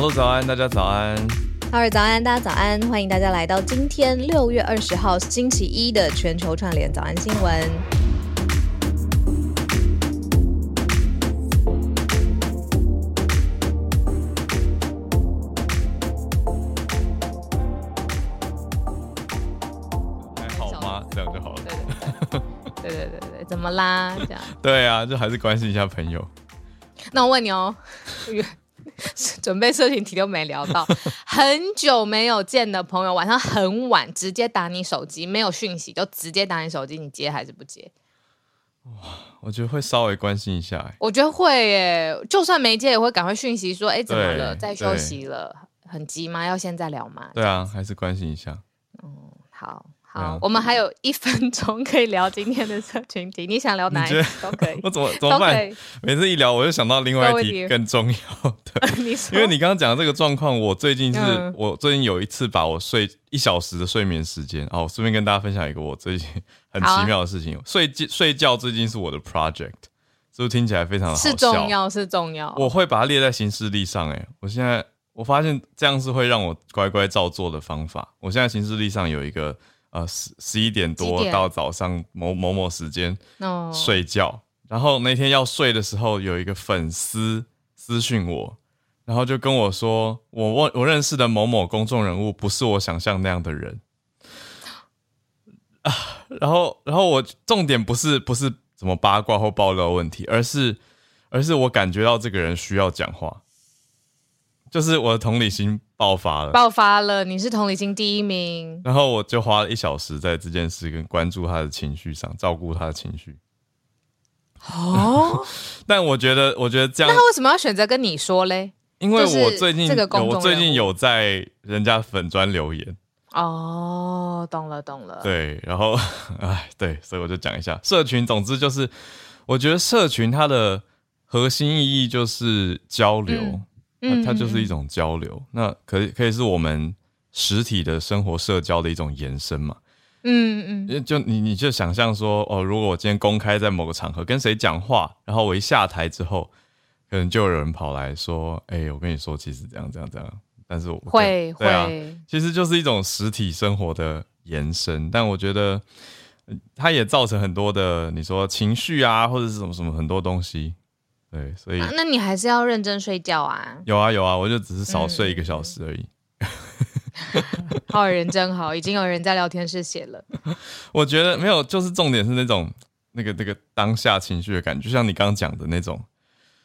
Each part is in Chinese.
Hello，早安，大家早安。哈尔早安，大家早安，欢迎大家来到今天六月二十号星期一的全球串联早安新闻。还好吗？这样就好了。对对对，怎么啦？这样，对啊，就还是关心一下朋友。那我问你哦，准备社群题都没聊到，很久没有见的朋友，晚上很晚直接打你手机，没有讯息就直接打你手机，你接还是不接？我觉得会稍微关心一下、欸。我觉得会耶，就算没接也会赶快讯息说，哎，怎么了？在休息了，很急吗？要现在聊吗？对啊，还是关心一下。嗯好我们还有一分钟可以聊今天的社群题，你想聊哪一你题都可以 我，怎么怎么办？每次一聊，我就想到另外一题题更重要的。因为你刚刚讲的这个状况，我最近是、嗯我最近有一次把我睡一小时的睡眠时间，哦，我顺便跟大家分享一个我最近很奇妙的事情，睡觉睡觉最近是我的 project，是不是听起来非常的好笑？是重要是重要。我会把它列在行事历上、欸，我现在我发现这样是会让我乖乖照做的方法。我现在行事历上有一个呃十十一点多到早上某某某时间哦，睡觉，然后那天要睡的时候，有一个粉丝私讯我，然后就跟我说，我我我认识的某某公众人物不是我想象那样的人。啊。然后然后我重点不是不是怎么八卦或爆料问题，而是而是我感觉到这个人需要讲话，就是我的同理心爆发了。爆发了，你是同理心第一名。然后我就花了一小时在这件事跟关注他的情绪上，照顾他的情绪。哦，但我觉得，我觉得这样那他为什么要选择跟你说嘞？因为我最近我最近有在人家粉专留言，哦，懂了懂了。，对，然后 哎，对，所以我就讲一下社群。总之就是，我觉得社群它的核心意义就是交流，嗯它它就是一种交流。那可以可以是我们实体的生活社交的一种延伸嘛。嗯嗯，就就你你就想象说，哦，如果我今天公开在某个场合跟谁讲话，然后我一下台之后，可能就有人跑来说，哎、我跟你说，其实这样这样这样，但是我会会啊，其实就是一种实体生活的延伸，但我觉得呃它也造成很多的你说情绪啊，或者是什么什么很多东西，对，所以啊那你还是要认真睡觉啊。有啊有啊，我就只是少睡一个小时而已。好人真好，已经有人在聊天室写了。我觉得没有，就是重点是那种那个那个当下情绪的感觉，就像你刚刚讲的那种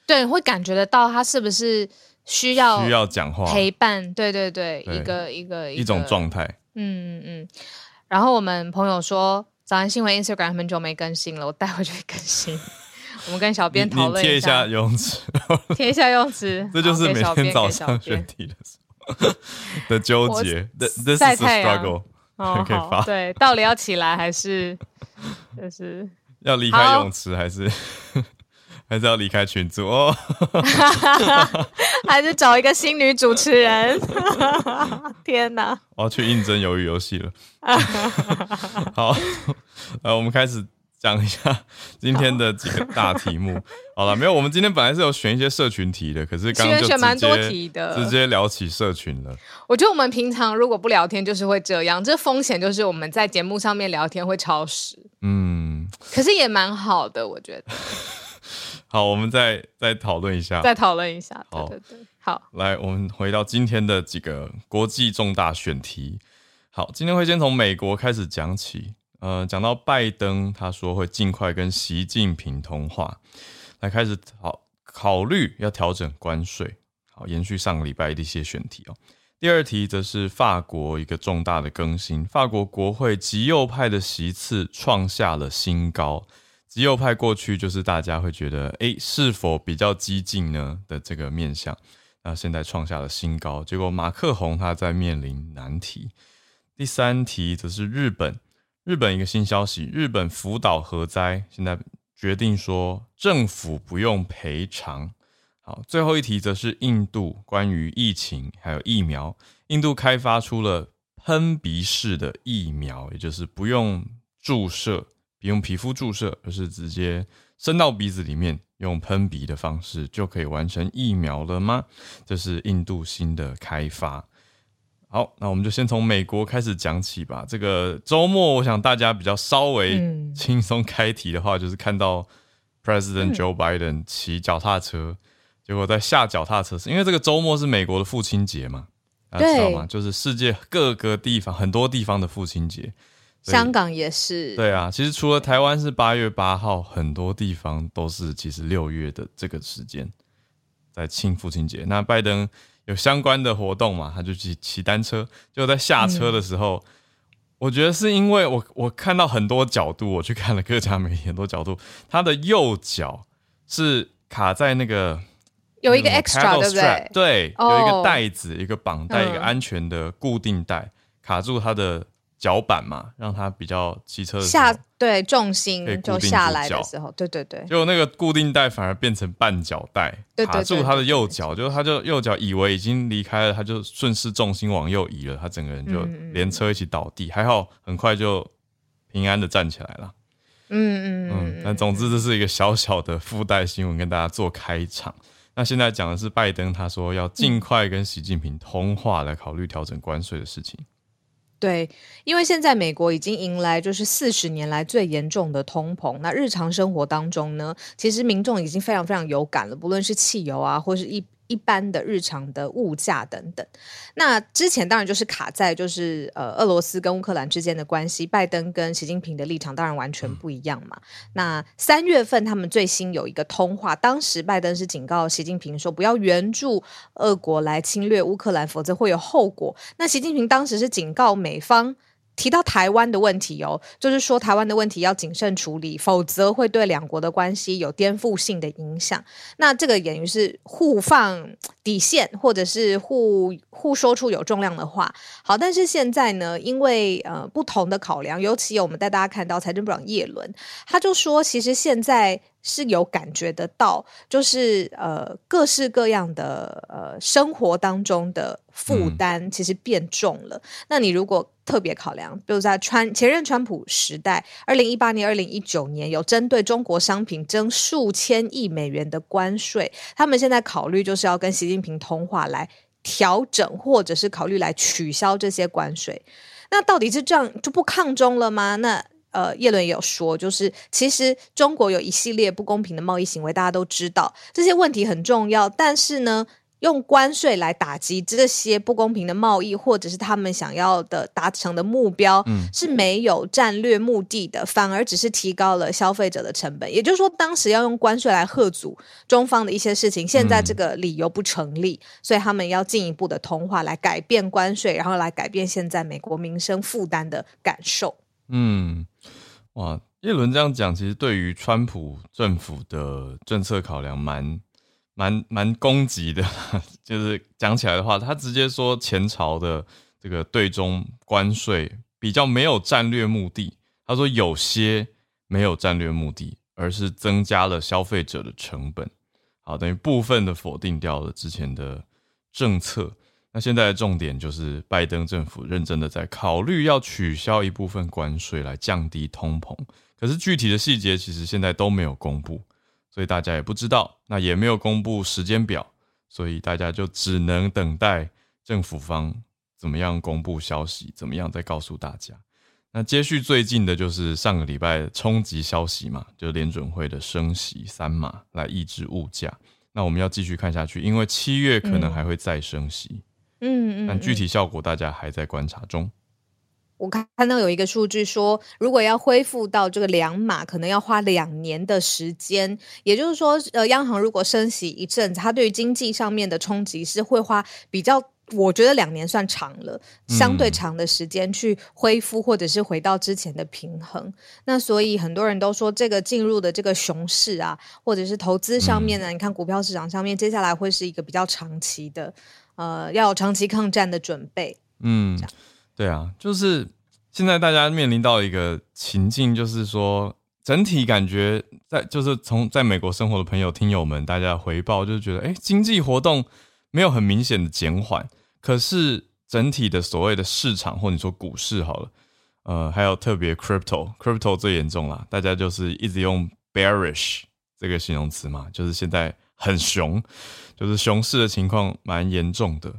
对，会感觉得到他是不是需要需要讲话陪伴？对对对，对一个一个一种个状态。嗯嗯嗯。然后我们朋友说，早安新闻 Instagram 很久没更新了，我待会就会更新。我们跟小编讨论你贴一下泳池，贴一下泳池，这就是每天早上选题的时候 的纠结。A 太阳 struggle。哦，可以发好，对，到底要起来还是就是要离开泳池还是还是要离开群组哦？还是找一个新女主持人？天哪！我要去应征鱿鱼游戏了。好，呃，我们开始讲一下今天的几个大题目。好了，没有，我们今天本来是有选一些社群题的，可是刚刚就选蛮多直接题的直接聊起社群了。我觉得我们平常如果不聊天，就是会这样。这风险就是我们在节目上面聊天会超时，嗯，可是也蛮好的，我觉得。好，我们再再讨论一下。再讨论一下，对好对对，好，来，我们回到今天的几个国际重大选题。好，今天会先从美国开始讲起。呃，讲到拜登，他说会尽快跟习近平通话，来开始考考虑要调整关税。好，延续上个礼拜的一些选题哦。第二题则是法国一个重大的更新，法国国会极右派的席次创下了新高。极右派过去就是大家会觉得，诶，是否比较激进呢的这个面向，那现在创下了新高。结果马克宏他在面临难题。第三题则是日本，日本一个新消息，日本福岛核灾现在决定说政府不用赔偿。好，最后一题则是印度关于疫情还有疫苗，印度开发出了喷鼻式的疫苗，也就是不用注射，不用皮肤注射，而是直接伸到鼻子里面，用喷鼻的方式就可以完成疫苗了吗？这是印度新的开发。好，那我们就先从美国开始讲起吧。这个周末，我想大家比较稍微轻松开题的话，就是看到 President Joe Biden 骑脚踏车，结果在下脚踏车时，因为这个周末是美国的父亲节嘛，大家知道吗？就是世界各个地方很多地方的父亲节，香港也是。对啊，其实除了台湾是八月八号，很多地方都是其实六月的这个时间在庆父亲节。那拜登。有相关的活动嘛？他就骑骑单车，就在下车的时候，我觉得是因为我我看到很多角度，我去看了各家媒体很多角度，他的右脚是卡在那个有一个 extra 对不对？对，有一个带子，一个绑带，一个安全的固定带卡住他的。脚板嘛，让它比较骑车下对重心就下来的时候，对对对，就那个固定带反而变成绊脚带，卡住他的右脚，就他就右脚以为已经离开了，他就顺势重心往右移了，他整个人就连车一起倒地，还好很快就平安的站起来了。嗯嗯嗯，但总之这是一个小小的附带新闻，跟大家做开场。那现在讲的是拜登，他说要尽快跟习近平通话，来考虑调整关税的事情。对，因为现在美国已经迎来就是四十年来最严重的通膨，那日常生活当中呢，其实民众已经非常非常有感了，不论是汽油啊，或是一。一般的日常的物价等等，那之前当然就是卡在就是呃俄罗斯跟乌克兰之间的关系，拜登跟习近平的立场当然完全不一样嘛。那三月份他们最新有一个通话，当时拜登是警告习近平说不要援助俄国来侵略乌克兰，否则会有后果。那习近平当时是警告美方。提到台湾的问题哦，就是说台湾的问题要谨慎处理，否则会对两国的关系有颠覆性的影响。那这个等于是互放底线，或者是互互说出有重量的话。好，但是现在呢，因为呃不同的考量，尤其我们带大家看到财政部长叶伦，他就说，其实现在。是有感觉得到，就是呃各式各样的呃生活当中的负担其实变重了。那你如果特别考量，比如在川前任川普时代，二零一八年、二零一九年有针对中国商品征数千亿美元的关税，他们现在考虑就是要跟习近平通话来调整，或者是考虑来取消这些关税。那到底是这样就不抗中了吗？那？呃，叶伦也有说，就是其实中国有一系列不公平的贸易行为，大家都知道这些问题很重要。但是呢，用关税来打击这些不公平的贸易，或者是他们想要的达成的目标，是没有战略目的的，反而只是提高了消费者的成本。也就是说，当时要用关税来吓阻中方的一些事情，现在这个理由不成立，所以他们要进一步的通话来改变关税，然后来改变现在美国民生负担的感受。嗯，哇，叶伦这样讲，其实对于川普政府的政策考量，蛮蛮蛮攻击的。就是讲起来的话，他直接说前朝的这个对中关税比较没有战略目的。他说有些没有战略目的，而是增加了消费者的成本。好，等于部分的否定掉了之前的政策。那现在的重点就是拜登政府认真的在考虑要取消一部分关税来降低通膨，可是具体的细节其实现在都没有公布，所以大家也不知道，那也没有公布时间表，所以大家就只能等待政府方怎么样公布消息，怎么样再告诉大家。那接续最近的就是上个礼拜冲击消息嘛，就联准会的升息三码来抑制物价。那我们要继续看下去，因为七月可能还会再升息。嗯嗯，但具体效果大家还在观察中。我看看到有一个数据说，如果要恢复到这个两码，可能要花两年的时间。也就是说，呃，央行如果升息一阵子，它对于经济上面的冲击是会花比较，我觉得两年算长了，相对长的时间去恢复或者是回到之前的平衡。那所以很多人都说，这个进入的这个熊市啊，或者是投资上面呢，你看股票市场上面，接下来会是一个比较长期的。呃，要有长期抗战的准备。嗯，对啊，就是现在大家面临到一个情境，就是说整体感觉在，就是从在美国生活的朋友、听友们，大家回报就是觉得，哎，经济活动没有很明显的减缓，可是整体的所谓的市场，或者说股市好了，呃，还有特别 crypto，crypto 最严重了，大家就是一直用 bearish 这个形容词嘛，就是现在很熊，就是熊市的情况蛮严重的，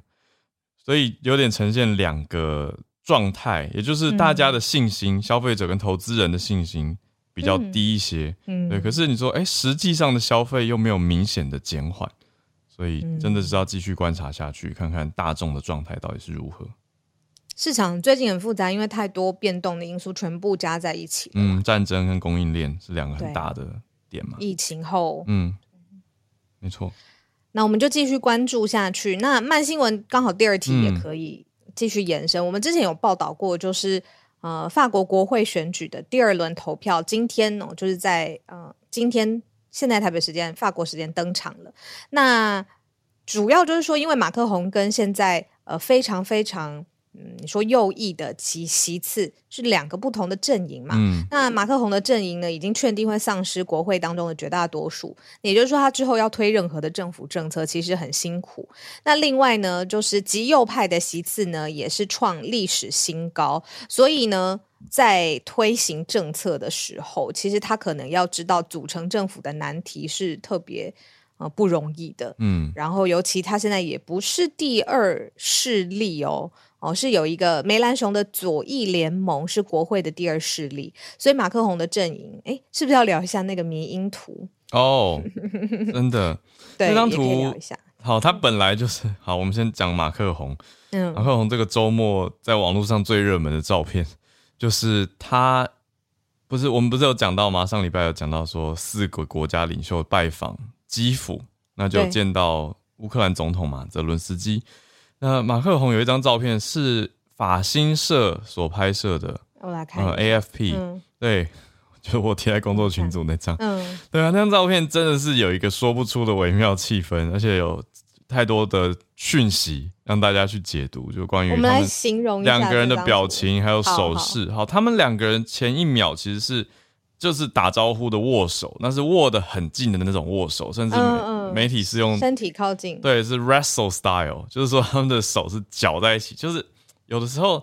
所以有点呈现两个状态，也就是大家的信心，消费者跟投资人的信心比较低一些，嗯，对。可是你说，哎，实际上的消费又没有明显的减缓，所以真的是要继续观察下去，看看大众的状态到底是如何。市场最近很复杂，因为太多变动的因素全部加在一起。嗯，战争跟供应链是两个很大的点嘛。疫情后，嗯，没错。那我们就继续关注下去。那慢新闻刚好第二题也可以继续延伸。我们之前有报道过，就是呃，法国国会选举的第二轮投票，今天哦，就是在呃今天现在台北时间、法国时间登场了。那主要就是说，因为马克宏跟现在呃非常非常。嗯，你说右翼的其其次是两个不同的阵营嘛？嗯，那马克宏的阵营呢，已经确定会丧失国会当中的绝大多数，也就是说，他之后要推任何的政府政策，其实很辛苦。那另外呢，就是极右派的席次呢，也是创历史新高，所以呢，在推行政策的时候，其实他可能要知道组成政府的难题是特别呃不容易的。嗯，然后尤其他现在也不是第二势力哦。哦，是有一个梅兰雄的左翼联盟是国会的第二势力，所以马克宏的阵营，哎，是不是要聊一下那个迷因图？哦，真的，那张图好，他本来就是好。我们先讲马克宏，嗯，马克宏这个周末在网络上最热门的照片，就是他不是我们不是有讲到吗？上礼拜有讲到说四个国家领袖拜访基辅，那就见到乌克兰总统嘛，泽伦斯基。那马克宏有一张照片是法新社所拍摄的，我来看，AFP，对，就我贴在工作群组那张，嗯，对啊，那张照片真的是有一个说不出的微妙气氛，而且有太多的讯息让大家去解读，就关于我们来形容两个人的表情还有手势，好，他们两个人前一秒其实是。就是打招呼的握手，那是握的很近的那种握手，甚至媒体是用身体靠近，对，是 wrestle style，就是说他们的手是搅在一起，就是有的时候。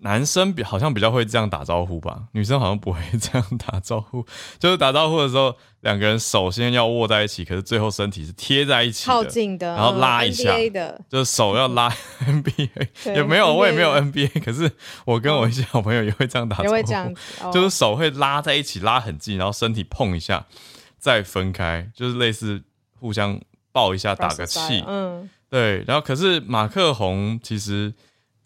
男生比好像比较会这样打招呼吧，女生好像不会这样打招呼。就是打招呼的时候，两个人首先要握在一起，可是最后身体是贴在一起，靠近的，然后拉一下，就是手要拉 NBA，也没有，我也没有 NBA，可是我跟我一些好朋友也会这样打招呼，就是手会拉在一起，拉很近，然后身体碰一下，再分开，就是类似互相抱一下，打个气，嗯，对。然后可是马克宏其实。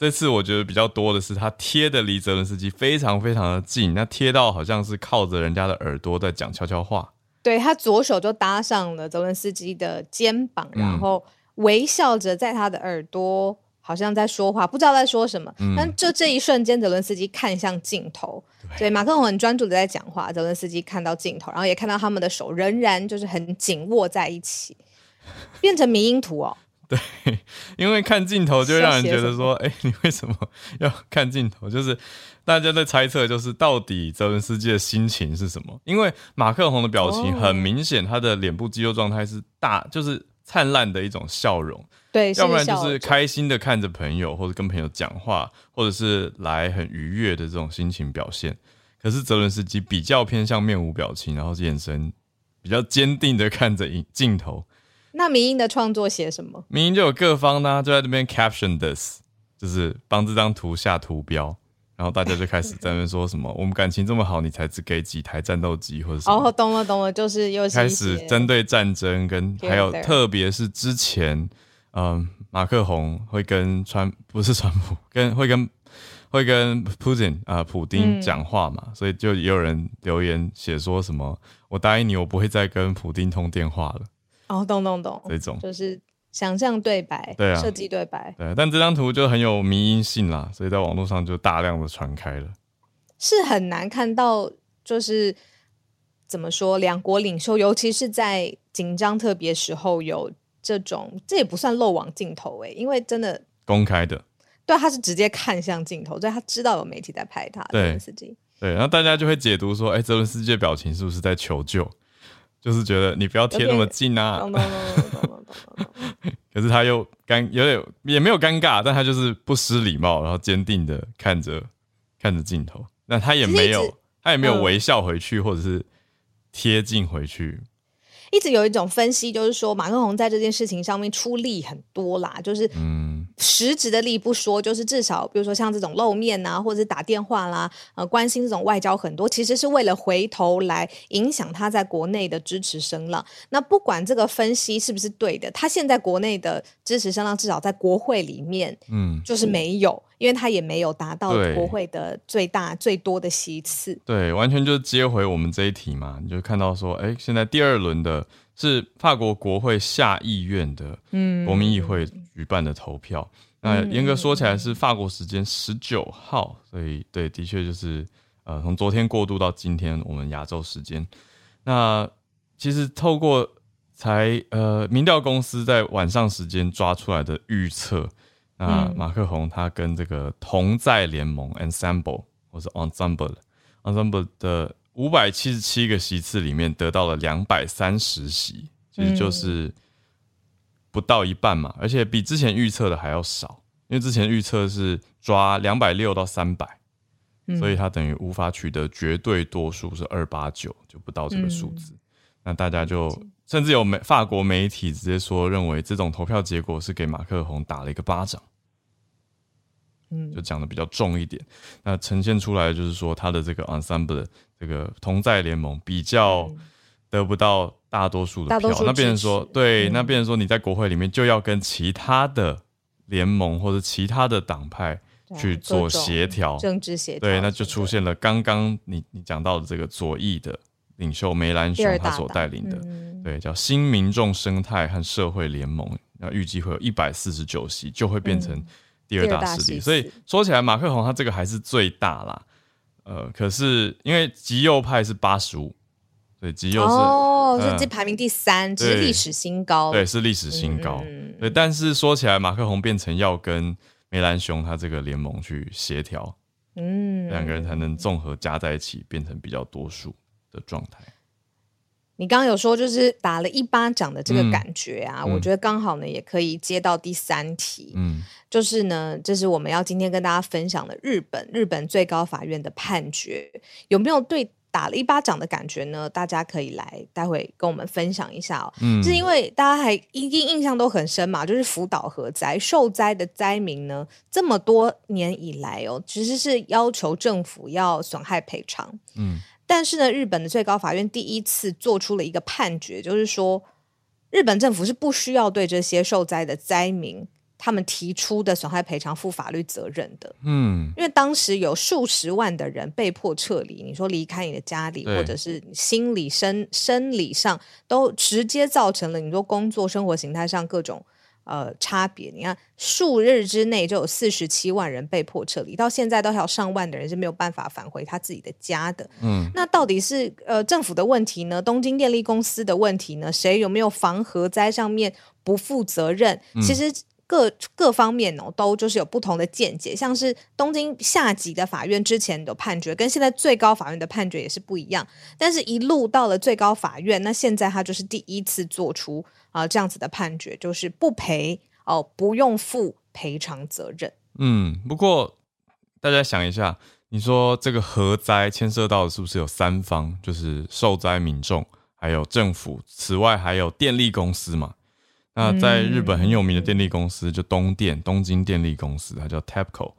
这次我觉得比较多的是，他贴的离泽伦斯基非常非常的近，那贴到好像是靠着人家的耳朵在讲悄悄话。对他左手就搭上了泽伦斯基的肩膀，然后微笑着在他的耳朵好像在说话，不知道在说什么。但就这一瞬间，泽伦斯基看向镜头，对马克龙很专注的在讲话，泽伦斯基看到镜头，然后也看到他们的手仍然就是很紧握在一起，变成迷因图哦。对，因为看镜头就会让人觉得说，哎，你为什么要看镜头？就是大家在猜测，就是到底泽伦斯基的心情是什么？因为马克宏的表情很明显，他的脸部肌肉状态是大，就是灿烂的一种笑容。对，要不然就是开心的看着朋友，或者跟朋友讲话，或者是来很愉悦的这种心情表现。可是泽伦斯基比较偏向面无表情，然后眼神比较坚定的看着镜镜头。那民音的创作写什么？民音就有各方呢，就在这边 caption this，就是帮这张图下图标，然后大家就开始在那边说什么，我们感情这么好，你才只给几台战斗机或者什么？哦，懂了懂了，就是又开始针对战争，跟还有特别是之前，嗯，马克宏会跟川不是川普，跟会跟会跟 Putin 啊普丁讲话嘛，所以就也有人留言写说什么，我答应你，我不会再跟普丁通电话了。哦，懂懂懂，这种就是想象对白，对啊，设计对白，对。但这张图就很有迷因性啦，所以在网络上就大量的传开了。是很难看到，就是怎么说，两国领袖，尤其是在紧张特别时候有这种，这也不算漏网镜头哎，因为真的公开的，对，他是直接看向镜头，所以他知道有媒体在拍他。对，对，然后大家就会解读说，哎，泽伦斯基的表情是不是在求救？就是觉得你不要贴那么近啊，可是他又尴有点也没有尴尬，但他就是不失礼貌，然后坚定的看着看着镜头，那他也没有他也没有微笑回去或者是贴近回去。一直有一种分析，就是说马克宏在这件事情上面出力很多啦，就是嗯实质的力不说，就是至少比如说像这种露面啊，或者是打电话啦，呃，关心这种外交很多，其实是为了回头来影响他在国内的支持声浪。那不管这个分析是不是对的，他现在国内的支持声浪至少在国会里面嗯，就是没有，因为他也没有达到对国会的最大最多的席次。对，完全就是接回我们这一题嘛，你就看到说，哎，现在第二轮的是法国国会下议院的嗯国民议会举办的投票。那严格说起来是法国时间十九号，所以对，的确就是呃，从昨天过渡到今天我们亚洲时间。那其实透过才呃民调公司在晚上时间抓出来的预测，那嗯马克宏他跟这个同在联盟 Ensemble 或是 Ensemble Ensemble 的五百七十七个席次里面得到了两百三十席，其实就是不到一半嘛，而且比之前预测的还要少，因为之前预测是抓两百六到三百、所以他等于无法取得绝对多数是二八九，就不到这个数字。那大家就甚至有媒法国媒体直接说，认为这种投票结果是给马克宏打了一个巴掌。嗯。就讲的比较重一点。那呈现出来就是说，他的这个 ensemble 的这个同在联盟比较得不到大多数的票，那变成说，对，嗯。那变成说你在国会里面就要跟其他的联盟或者其他的党派去做协调，政治协。调，对，那就出现了刚刚你你讲到的这个左翼的领袖梅兰雄他所带领的，嗯。对，叫新民众生态和社会联盟，那预计会有一百四十九席，就会变成第二大势力。所以说起来，马克宏他这个还是最大啦。呃，可是因为极右派是八十五，对，极右是、哦，所以嗯这排名第三，只是历史新高。对是历史新高。嗯对，但是说起来，马克宏变成要跟梅兰雄他这个联盟去协调，嗯，两个人才能综合加在一起，变成比较多数的状态。你刚刚有说就是打了一巴掌的这个嗯感觉啊，嗯我觉得刚好呢也可以接到第三题，嗯就是呢，这是我们要今天跟大家分享的日本日本最高法院的判决，有没有对打了一巴掌的感觉呢？大家可以来待会跟我们分享一下哦。嗯，是因为大家还一定印象都很深嘛，就是福岛核灾受灾的灾民呢，这么多年以来哦，其实是要求政府要损害赔偿。嗯但是呢，日本的最高法院第一次做出了一个判决，就是说，日本政府是不需要对这些受灾的灾民他们提出的损害赔偿负法律责任的，嗯因为当时有数十万的人被迫撤离，你说离开你的家里，或者是心理、生生理上都直接造成了你说工作、生活形态上各种。呃，差别你看，数日之内就有四十七万人被迫撤离，到现在都还有上万的人是没有办法返回他自己的家的。嗯那到底是呃政府的问题呢？东京电力公司的问题呢？谁有没有防核灾上面不负责任？其实各各方面哦，都就是有不同的见解。像是东京下级的法院之前的判决，跟现在最高法院的判决也是不一样。但是，一路到了最高法院，那现在他就是第一次做出啊、这样子的判决，就是不赔哦，不用负赔偿责任。嗯，不过大家想一下，你说这个核灾牵涉到的是不是有三方，就是受灾民众，还有政府，此外还有电力公司嘛？那在日本很有名的电力公司就东电，东京电力公司，它叫 TEPCO。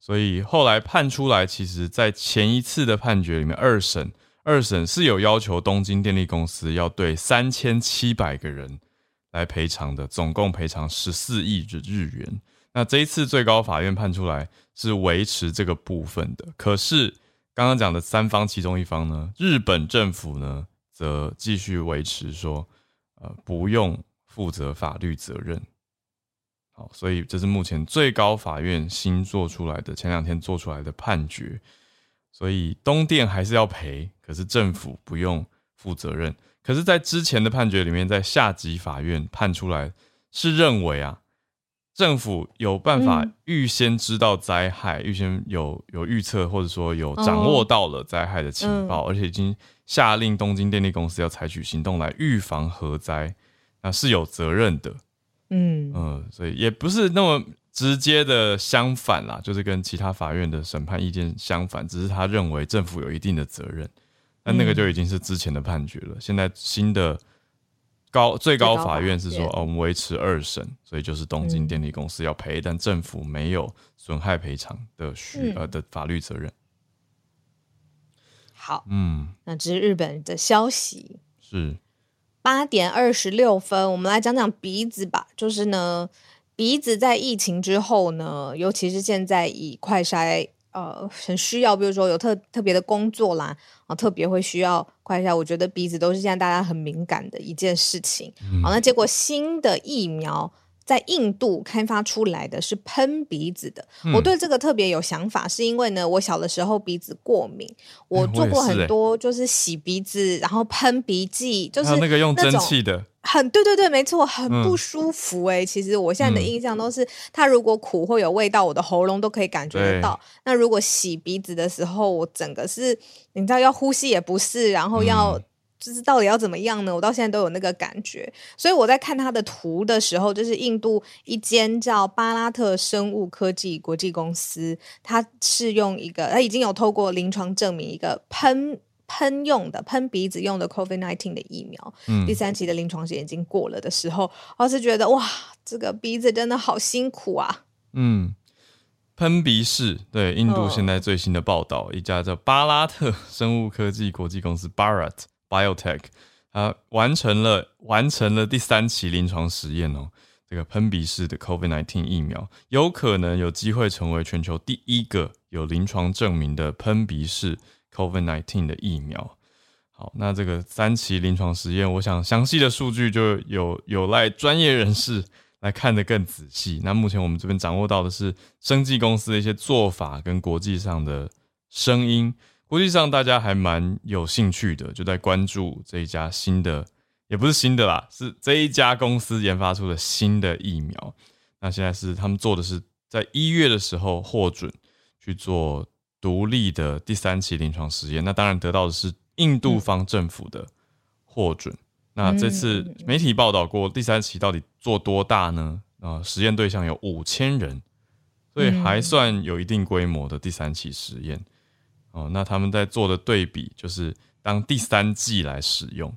所以后来判出来，其实在前一次的判决里面，二审二审是有要求东京电力公司要对三千七百个人来赔偿的，总共赔偿十四亿日日元。那这一次最高法院判出来是维持这个部分的，可是刚刚讲的三方其中一方呢，日本政府呢则继续维持说，呃，不用负责法律责任。好，所以这是目前最高法院新做出来的，前两天做出来的判决。所以东电还是要赔，可是政府不用负责任。可是，在之前的判决里面，在下级法院判出来是认为啊，政府有办法嗯。预先知道灾害，预先有有预测，或者说有掌握到了灾害的情报，而且已经下令东京电力公司要采取行动来预防核灾，那是有责任的。嗯。嗯，所以也不是那么直接的相反啦，就是跟其他法院的审判意见相反，只是他认为政府有一定的责任，那那个就已经是之前的判决了。现在新的高最高法院院是说哦，我们维持二审，所以就是东京嗯电力公司要赔，但政府没有损害赔偿的需嗯呃的法律责任。好，嗯，那这是日本的消息。是八点二十六分，我们来讲讲鼻子吧。就是呢，鼻子在疫情之后呢，尤其是现在以快筛，呃，很需要，比如说有特特别的工作啦，啊，特别会需要快筛。我觉得鼻子都是现在大家很敏感的一件事情。好，那结果新的疫苗。在印度开发出来的是喷鼻子的，我对这个特别有想法，是因为呢，我小的时候鼻子过敏，我做过很多就是洗鼻子，然后喷鼻剂，就是那个用蒸汽的，很对对对，没错，很嗯不舒服哎、其实我现在的印象都是，它如果苦或有味道，我的喉咙都可以感觉得到。那如果洗鼻子的时候，我整个是，你知道要呼吸也不是，然后要、嗯就是到底要怎么样呢？我到现在都有那个感觉。所以我在看它的图的时候，就是印度一间叫巴拉特生物科技国际公司，它是用一个，它已经有透过临床证明一个喷。喷用的喷鼻子用的 COVID nineteen 的疫苗，嗯第三期的临床实验已经过了的时候，我是觉得哇，这个鼻子真的好辛苦啊！嗯，喷鼻式，对，印度嗯现在最新的报道，一家叫巴拉特生物科技国际公司 Bharat Biotech，它完成了完成了第三期临床实验哦。这个喷鼻式的 COVID-19 疫苗有可能有机会成为全球第一个有临床证明的喷鼻式 COVID-19 的疫苗。好，那这个三期临床实验，我想详细的数据就有有赖专业人士来看得更仔细。那目前我们这边掌握到的是生技公司的一些做法跟国际上的声音，国际上大家还蛮有兴趣的，就在关注这一家新的，也不是新的啦，是这一家公司研发出的新的疫苗。那现在是他们做的是在一月的时候获准去做独立的第三期临床实验，那当然得到的是印度方政府的获准。那这次媒体报道过，第三期到底做多大呢？啊、实验对象有五千人，所以还算有一定规模的第三期实验。哦，那他们在做的对比就是当第三剂来使用，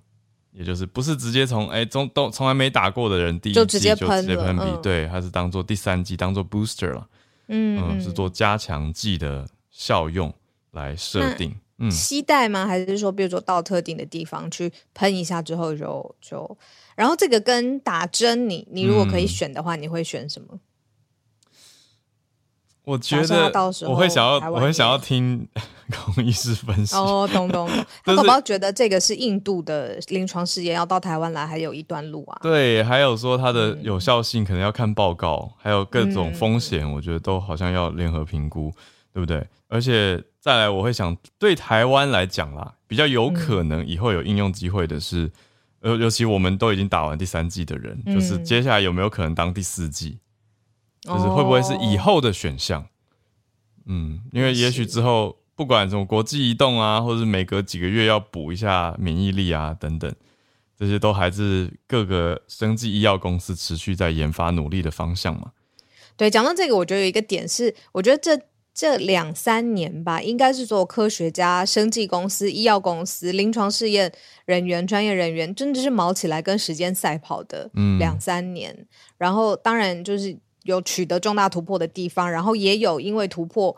也就是不是直接从哎从都从来没打过的人第一剂就直接就直接喷鼻，嗯对，它是当做第三剂，当做 booster 了，嗯嗯，是做加强剂的效用来设定。嗯，吸带吗？还是说，比如说到特定的地方去喷一下之后就就，然后这个跟打针你，你如果可以嗯选的话，你会选什么？我觉得到时候我会想要，我会想要听孔 医师分析。哦，懂懂懂。就是他搞不觉得这个是印度的临床试验，要到台湾来还有一段路啊。对，还有说它嗯的有效性可能要看报告，还有各种风险，我觉得都好像要联合评估，对不对？而且再来，我会想对台湾来讲啦，比较有可能以后有应用机会的是，呃，尤其我们都已经打完第三季的人，嗯就是接下来有没有可能当第四季？就是会不会是以哦后的选项？嗯，因为也许之后不管什么国际移动啊，或者是每隔几个月要补一下免疫力啊等等，这些都还是各个生技医药公司持续在研发努力的方向嘛。对，讲到这个，我觉得有一个点是，我觉得这这两三年吧，应该是所有科学家、生技公司、医药公司、临床试验人员、专业人员，真的是毛起来跟时间赛跑的嗯两三年。然后，当然就是有取得重大突破的地方，然后也有因为突破，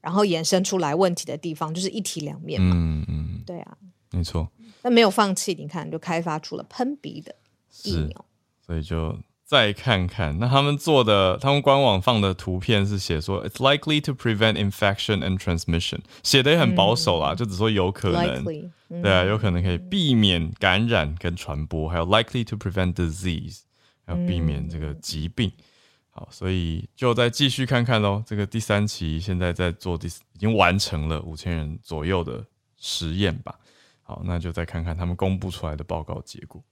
然后衍生出来问题的地方，就是一体两面嘛。嗯嗯，对啊，没错，但没有放弃，你看就开发出了喷鼻的疫，苗。所以就再看看，那他们做的，他们官网放的图片是写说，it's likely to prevent infection and transmission，写的也很保守啦，就只说有可能。Likely，嗯对啊，有可能可以避免感染跟传播，还有 likely to prevent disease，还有避免这个疾病。好，所以就再继续看看喽。这个第三期现在在做第，已经完成了五千人左右的实验吧。好，那就再看看他们公布出来的报告结果，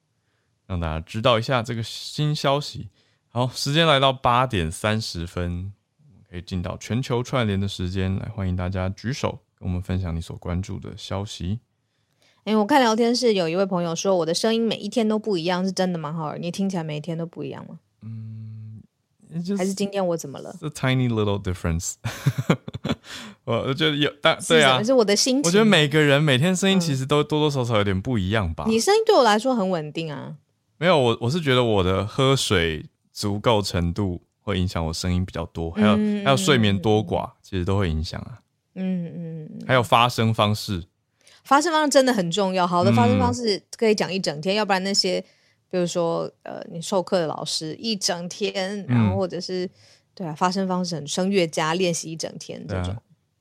让大家知道一下这个新消息。好，时间来到八点三十分，可以进到全球串联的时间，来欢迎大家举手跟我们分享你所关注的消息。哎、我看聊天室有一位朋友说，我的声音每一天都不一样，是真的吗？浩尔，你听起来每一天都不一样吗？嗯还是今天我怎么了？？The tiny little difference 我我觉得有，但是对啊，是我的心情。我觉得每个人每天声音其实都多多少少有点不一样吧。你声音对我来说很稳定啊。没有，我我是觉得我的喝水足够程度会影响我声音比较多，还有、嗯还有睡眠多寡，其实都会影响啊。嗯嗯嗯，还有发声方式，发声方式真的很重要。好的嗯发声方式可以讲一整天，要不然那些比如说呃，你授课的老师一整天，然嗯后或者是对啊，发声方式很声乐家练习一整天这种。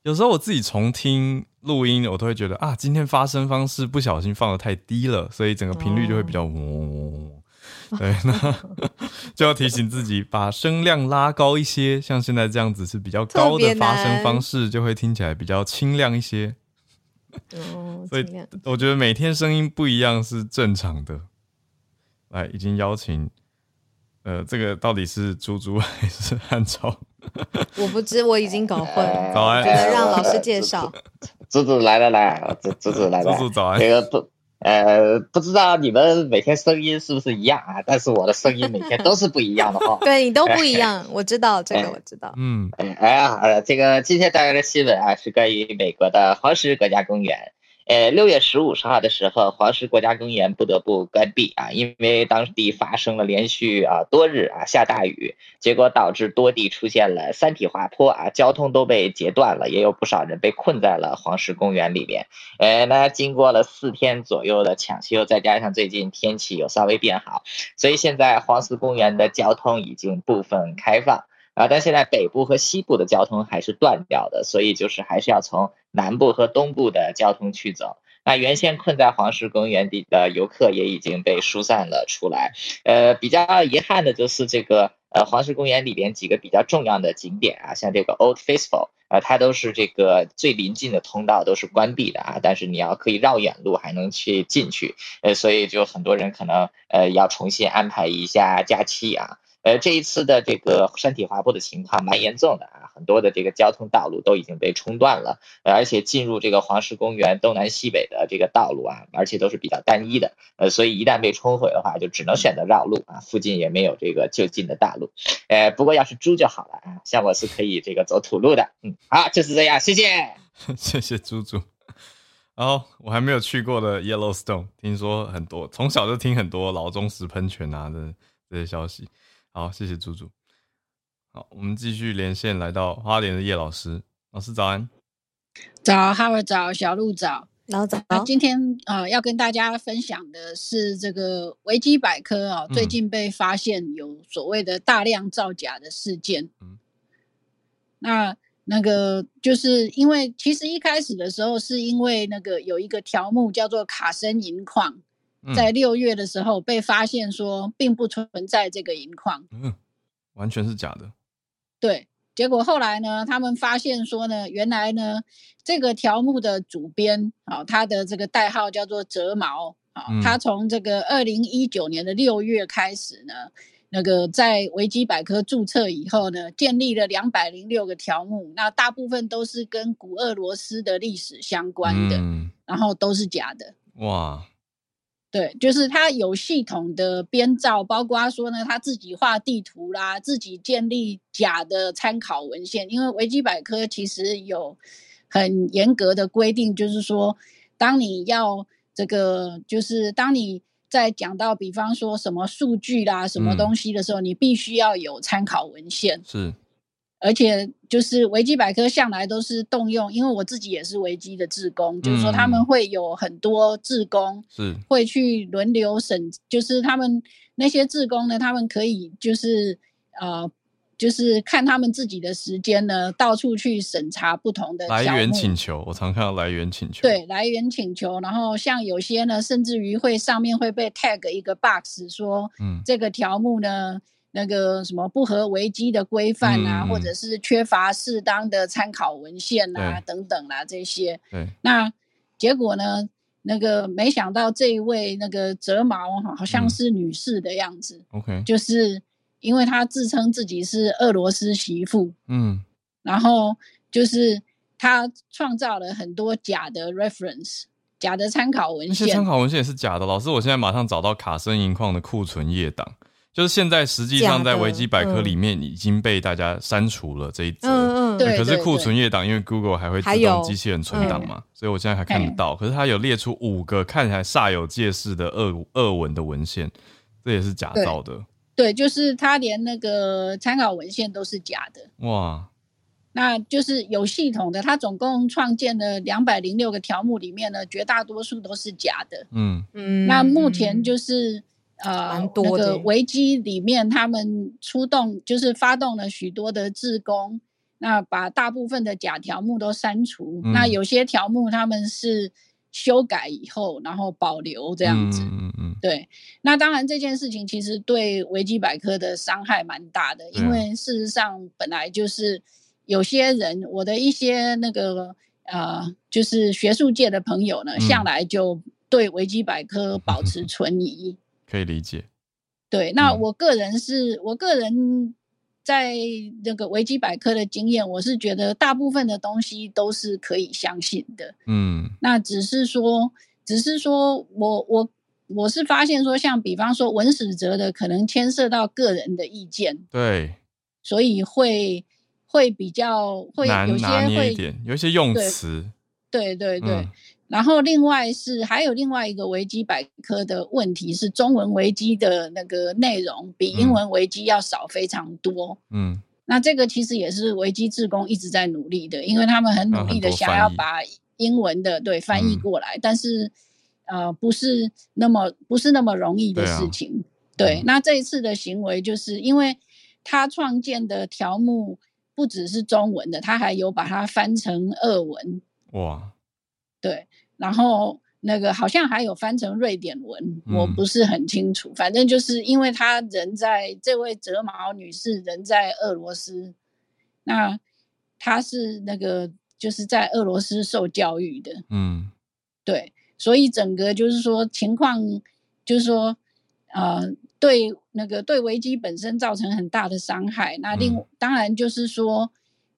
有时候我自己重听录音，我都会觉得啊，今天发声方式不小心放的太低了，所以整个频率就会比较嗡。对，那 就要提醒自己把声量拉高一些，像现在这样子是比较高的发声方式，就会听起来比较清亮一些。哦，所以我觉得每天声音不一样是正常的。来，已经邀请，呃，这个到底是猪猪 还是汉超？我不知，我已经搞混了。早安觉得让老师介绍。猪猪来了来，来了，猪猪早安这个不呃不知道你们每天声音是不是一样啊？但是我的声音每天都是不一样的哈。对你都不一样，我知道这个，我知道。嗯，哎哎呀，呃这个今天带来的新闻啊，是关于美国的黄石国家公园。呃，六月十五号的时候，黄石国家公园不得不关闭啊，因为当地发生了连续啊多日啊下大雨，结果导致多地出现了山体滑坡啊，交通都被截断了，也有不少人被困在了黄石公园里面。呃，那经过了四天左右的抢修，再加上最近天气有稍微变好，所以现在黄石公园的交通已经部分开放。啊，但现在北部和西部的交通还是断掉的，所以就是还是要从南部和东部的交通去走。那原先困在黄石公园里的游客也已经被疏散了出来。呃，比较遗憾的就是这个呃黄石公园里边几个比较重要的景点啊，像这个 Old Faithful，呃，它都是这个最临近的通道都是关闭的啊，但是你要可以绕远路还能去进去，呃，所以就很多人可能呃要重新安排一下假期啊。呃，这一次的这个山体滑坡的情况蛮严重的啊，很多的这个交通道路都已经被冲断了，而且进入这个黄石公园东南西北的这个道路啊，而且都是比较单一的，呃，所以一旦被冲毁的话，就只能选择绕路啊，附近也没有这个就近的大路，呃，不过要是猪就好了啊，像我是可以这个走土路的，嗯，好，就是这样，谢谢。谢谢猪猪。然后我还没有去过的 Yellowstone，听说很多，从小就听很多老忠实喷泉啊的这些消息。好，谢谢猪猪。好，我们继续连线来到花莲的叶老师，老师早安。早，哈维早，小鹿早。然后早啊，今天呃要跟大家分享的是这个维基百科啊，嗯最近被发现有所谓的大量造假的事件。嗯那那个就是因为其实一开始的时候是因为那个有一个条目叫做卡森银矿，嗯在六月的时候被发现说并不存在这个银矿。嗯，完全是假的。对，结果后来呢，他们发现说呢，原来呢，这个条目的主编啊、他的这个代号叫做折毛啊、嗯他从这个二零一九年的六月开始呢，那个在维基百科注册以后呢，建立了两百零六个条目，那大部分都是跟古俄罗斯的历史相关的，嗯，然后都是假的。哇，对，就是他有系统的编造，包括说呢，他自己画地图啦，自己建立假的参考文献。因为维基百科其实有很严格的规定，就是说，当你要这个，就是当你在讲到，比方说什么数据啦、什么嗯东西的时候，你必须要有参考文献。是，而且就是维基百科向来都是动用，因为我自己也是维基的志工，就是说他们嗯会有很多志工。是，会去轮流审，就是他们那些志工呢，他们可以就是呃，就是看他们自己的时间呢，到处去审查不同的来源请求，我常看到来源请求。，对来源请求，然后像有些呢，甚至于会上面会被 tag 一个 box 说嗯，这个条目呢。那个什么不合维基的规范啊，或者是缺乏适当的参考文献啊，等等啦、这些，对，那结果呢？那个没想到这一位那个折毛哈，好像嗯是女士的样子，OK，就是因为她自称自己是俄罗斯媳妇，嗯，然后就是她创造了很多假的 reference，假的参考文那些参。考文献也是假的。老师，我现在马上找到卡森银矿的库存页档，就是现在实际上在维基百科里面已经被大家删除了这一则。嗯嗯，对可是库存页档，因为 Google 还会自动机器人存档嘛，所以我现在还看得到。可是它有列出五个看起来煞有介事的俄俄文的文献，这也是假对造的，对，就是他连那个参考文献都是假的。哇，那就是有系统的，他总共创建了两百零六个条目，里面呢，绝大多数都是假的。嗯嗯那目前就是呃那个危机里面，他们出动就是发动了许多的志工，那把大部分的假条目都删除。嗯那有些条目他们是修改以后，然后保留这样子。嗯嗯嗯对，那当然这件事情其实对维基百科的伤害蛮大的，因为事实上本来就是有些人，我的一些那个呃，就是学术界的朋友呢，嗯向来就对维基百科保持存疑。可以理解，对，那嗯。我个人是我个人在那个维基百科的经验，我是觉得大部分的东西都是可以相信的。嗯。那只是说，只是说我我我是发现说，像比方说文史哲的，可能牵涉到个人的意见，对，所以会会比较会有些会一点，有一些用对词，对对对。嗯然后另外是还有另外一个维基百科的问题是，中文维基的那个内容比英嗯。文维基要少非常多。嗯。那这个其实也是维基志工一直在努力的，因为他们很努力的想要把英文的对翻译嗯。过来，但是呃不是那么不是那么容易的事情。对，嗯。那这一次的行为就是因为他创建的条目不只是中文的，他还有把它翻成俄文，哇，对，然后那个好像还有翻成瑞典文，我嗯不是很清楚。反正就是因为他人在这位折毛女士人在俄罗斯，那她是那个就是在俄罗斯受教育的，嗯对，所以整个就是说情况就是说，呃，对那个对维基本身造成很大的伤害。那另、嗯当然就是说，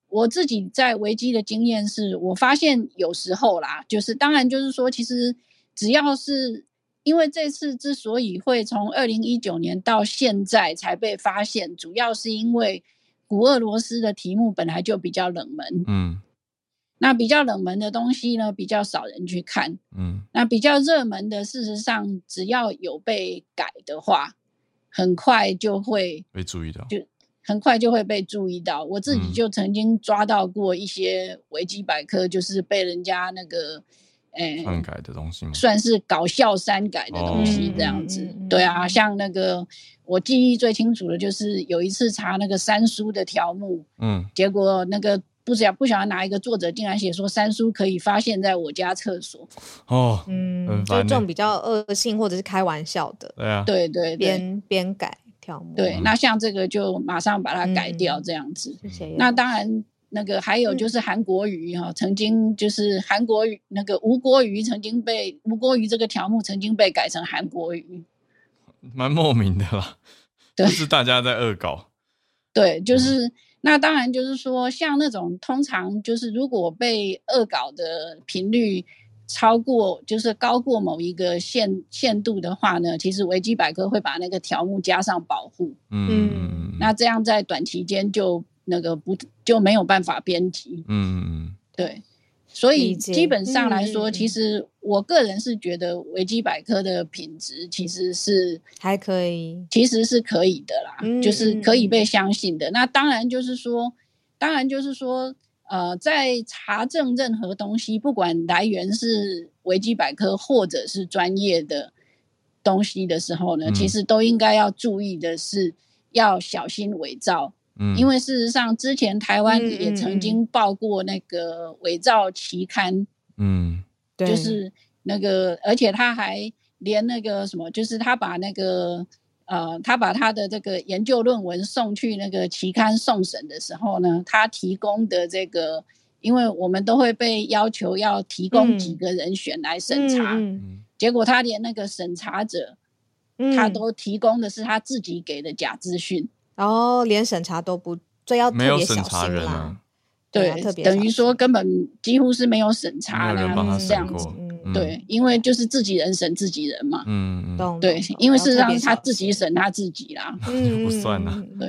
我自己在维基的经验是，我发现有时候啦，就是当然就是说，其实只要是因为这次之所以会从二零一九年到现在才被发现，主要是因为古俄罗斯的题目本来就比较冷门，嗯。那比较冷门的东西呢，比较少人去看。嗯。那比较热门的，事实上只要有被改的话，很快就会被注意到，很快就会被注意到。我自己嗯就曾经抓到过一些维基百科，就是被人家那个，诶、篡改的东西吗？算是搞笑删改的东西哦这样子。对啊，嗯像那个我记忆最清楚的就是有一次查那个三叔的条目，嗯结果那个不晓不晓得哪一个作者竟然写说三叔可以发现在我家厕所。哦，嗯，就这种比较恶性或者是开玩笑的对啊，对对对。边边改对，嗯那像这个就马上把它改掉，嗯这样子。那当然，那个还有就是韩国瑜哈、曾经就是韩国瑜那个吴国瑜曾经被吴国瑜这个条目曾经被改成韩国瑜，蛮莫名的啦，对就是大家在恶搞，对，嗯。就是、那当然就是说，像那种通常就是如果被恶搞的频率超过，就是高过某一个限限度的话呢，其实维基百科会把那个条目加上保护，嗯那这样在短期间就那个不就没有办法编辑。嗯嗯对，所以基本上来说，其实我个人是觉得维基百科的品质其实是还可以。其实是可以的啦，嗯就是可以嗯被相信的。那当然就是说，当然就是说，呃，在查证任何东西，不管来源是维基百科或者是专业的东西的时候呢，嗯。其实都应该要注意的是要小心伪造。嗯，因为事实上，之前台湾嗯也曾嗯经报过那个伪造期刊，嗯。对，就是那个，而且他还连那个什么，就是他把那个呃，他把他的这个研究论文送去那个期刊送审的时候呢，他提供的这个，因为我们都会被要求要提供几嗯个人选来审查，嗯嗯结果他连那个审查者，嗯他都提供的是他自己给的假资讯。然后连审查都不，这要没有特别小心审查人啦啊。，对等于说根本几乎是没有审查啦没有人帮他嗯审这样子过。对，因为就是自己人审自己人嘛。嗯对，因为事实上他自己审他自己啦。嗯 不算啊嗯嗯嗯对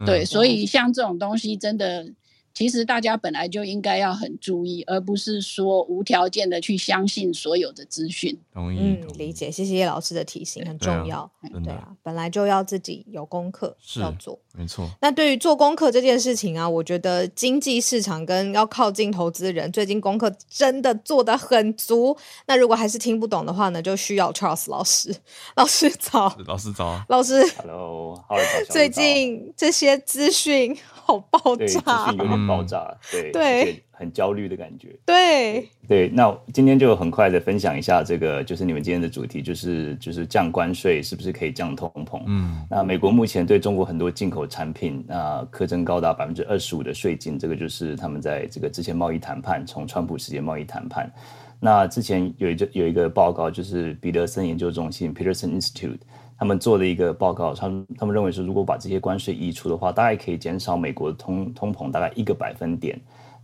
嗯对，所以像这种东西真的，其实大家本来就应该要很注意，而不是说无条件的去相信所有的资讯。同意，嗯理解，谢谢叶老师的提醒，很重要。真的对啊，本来就要自己有功课要做。没错，那对于做功课这件事情啊，我觉得经济市场跟要靠近投资人，最近功课真的做得很足。那如果还是听不懂的话呢，就需要 Charles 老师。老师早，老师早啊，老师 Hello，最近这些资讯好爆炸讯，有点爆炸，对对很焦虑的感觉。对，对，那今天就很快的分享一下这个，就是你们今天的主题，就是就是降关税是不是可以降通膨？嗯，那美国目前对中国很多进口产品啊、课征高达百分之二十五的税金，这个就是他们在这个之前贸易谈判，从川普时间贸易谈判。那之前有一个有一个报告，就是彼得森研究中心 （Peterson Institute） 他们做的一个报告，他们他们认为说，如果把这些关税移除的话，大概可以减少美国通通膨大概一个百分点。